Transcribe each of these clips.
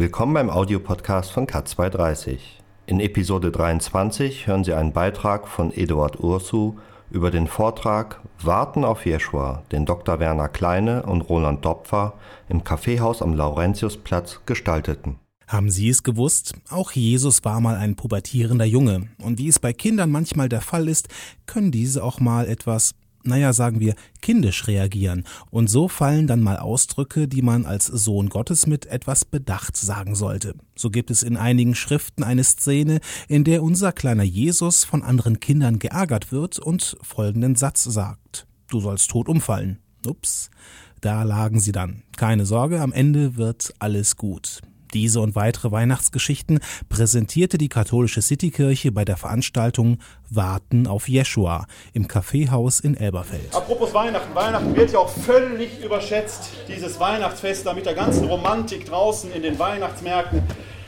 Willkommen beim Audiopodcast von K230. In Episode 23 hören Sie einen Beitrag von Eduard Ursu über den Vortrag Warten auf Jeschua, den Dr. Werner Kleine und Roland Dopfer im Kaffeehaus am Laurentiusplatz gestalteten. Haben Sie es gewusst? Auch Jesus war mal ein pubertierender Junge. Und wie es bei Kindern manchmal der Fall ist, können diese auch mal etwas naja, sagen wir, kindisch reagieren. Und so fallen dann mal Ausdrücke, die man als Sohn Gottes mit etwas Bedacht sagen sollte. So gibt es in einigen Schriften eine Szene, in der unser kleiner Jesus von anderen Kindern geärgert wird und folgenden Satz sagt. Du sollst tot umfallen. Ups. Da lagen sie dann. Keine Sorge, am Ende wird alles gut. Diese und weitere Weihnachtsgeschichten präsentierte die katholische Citykirche bei der Veranstaltung Warten auf Jeschua im Kaffeehaus in Elberfeld. Apropos Weihnachten, Weihnachten wird ja auch völlig überschätzt, dieses Weihnachtsfest da mit der ganzen Romantik draußen in den Weihnachtsmärkten.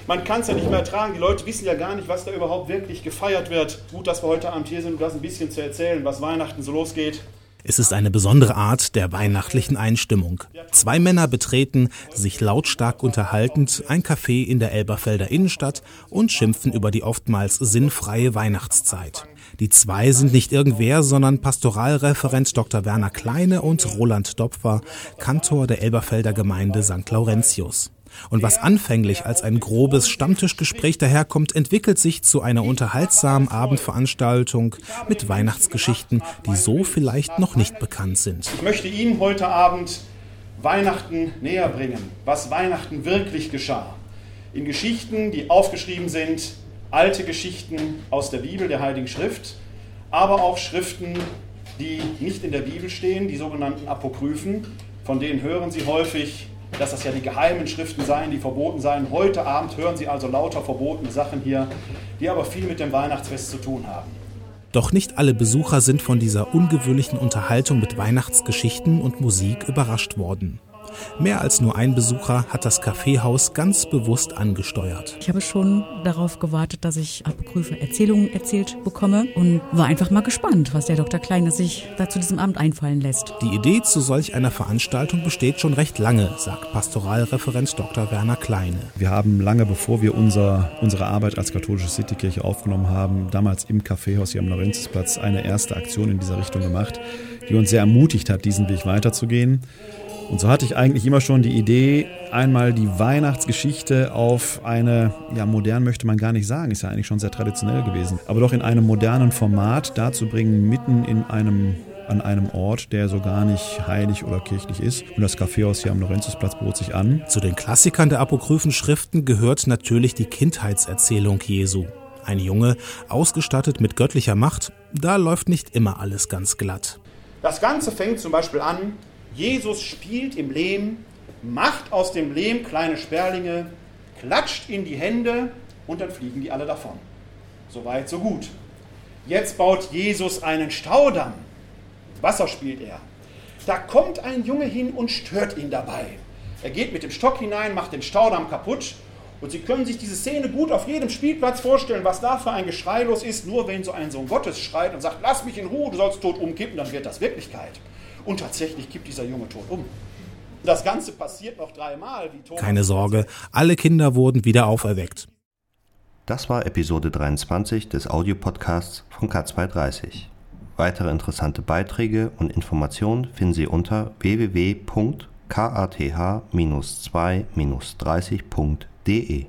Man kann es ja nicht mehr ertragen. Die Leute wissen ja gar nicht, was da überhaupt wirklich gefeiert wird. Gut, dass wir heute Abend hier sind, um das ein bisschen zu erzählen, was Weihnachten so losgeht. Es ist eine besondere Art der weihnachtlichen Einstimmung. Zwei Männer betreten, sich lautstark unterhaltend, ein Café in der Elberfelder Innenstadt und schimpfen über die oftmals sinnfreie Weihnachtszeit. Die zwei sind nicht irgendwer, sondern Pastoralreferent Dr. Werner Kleine und Roland Dopfer, Kantor der Elberfelder Gemeinde St. Laurentius. Und was anfänglich als ein grobes Stammtischgespräch daherkommt, entwickelt sich zu einer unterhaltsamen Abendveranstaltung mit Weihnachtsgeschichten, die so vielleicht noch nicht bekannt sind. Ich möchte Ihnen heute Abend Weihnachten näher bringen, was Weihnachten wirklich geschah. In Geschichten, die aufgeschrieben sind, alte Geschichten aus der Bibel, der Heiligen Schrift, aber auch Schriften, die nicht in der Bibel stehen, die sogenannten Apokryphen, von denen hören Sie häufig dass das ja die geheimen Schriften seien, die verboten seien. Heute Abend hören Sie also lauter verbotene Sachen hier, die aber viel mit dem Weihnachtsfest zu tun haben. Doch nicht alle Besucher sind von dieser ungewöhnlichen Unterhaltung mit Weihnachtsgeschichten und Musik überrascht worden. Mehr als nur ein Besucher hat das Kaffeehaus ganz bewusst angesteuert. Ich habe schon darauf gewartet, dass ich apokryphe Erzählungen erzählt bekomme und war einfach mal gespannt, was der Dr. Kleine sich da zu diesem Abend einfallen lässt. Die Idee zu solch einer Veranstaltung besteht schon recht lange, sagt Pastoralreferent Dr. Werner Kleine. Wir haben lange bevor wir unser, unsere Arbeit als katholische Citykirche aufgenommen haben, damals im Kaffeehaus hier am Laurentiusplatz eine erste Aktion in dieser Richtung gemacht, die uns sehr ermutigt hat, diesen Weg weiterzugehen. Und so hatte ich eigentlich immer schon die Idee, einmal die Weihnachtsgeschichte auf eine, ja, modern möchte man gar nicht sagen, ist ja eigentlich schon sehr traditionell gewesen, aber doch in einem modernen Format darzubringen, mitten in einem an einem Ort, der so gar nicht heilig oder kirchlich ist. Und das Kaffeehaus hier am Lorenzusplatz bot sich an. Zu den Klassikern der apokryphen Schriften gehört natürlich die Kindheitserzählung Jesu. Ein Junge, ausgestattet mit göttlicher Macht, da läuft nicht immer alles ganz glatt. Das Ganze fängt zum Beispiel an Jesus spielt im Lehm, macht aus dem Lehm kleine Sperlinge, klatscht in die Hände und dann fliegen die alle davon. Soweit, so gut. Jetzt baut Jesus einen Staudamm. Wasser spielt er. Da kommt ein Junge hin und stört ihn dabei. Er geht mit dem Stock hinein, macht den Staudamm kaputt. Und Sie können sich diese Szene gut auf jedem Spielplatz vorstellen, was da für ein Geschrei los ist. Nur wenn so ein Sohn Gottes schreit und sagt, lass mich in Ruhe, du sollst tot umkippen, dann wird das Wirklichkeit. Und tatsächlich kippt dieser Junge tot um. Das Ganze passiert noch dreimal. Keine Sorge, alle Kinder wurden wieder auferweckt. Das war Episode 23 des Audiopodcasts von K230. Weitere interessante Beiträge und Informationen finden Sie unter www.kath-2-30.de.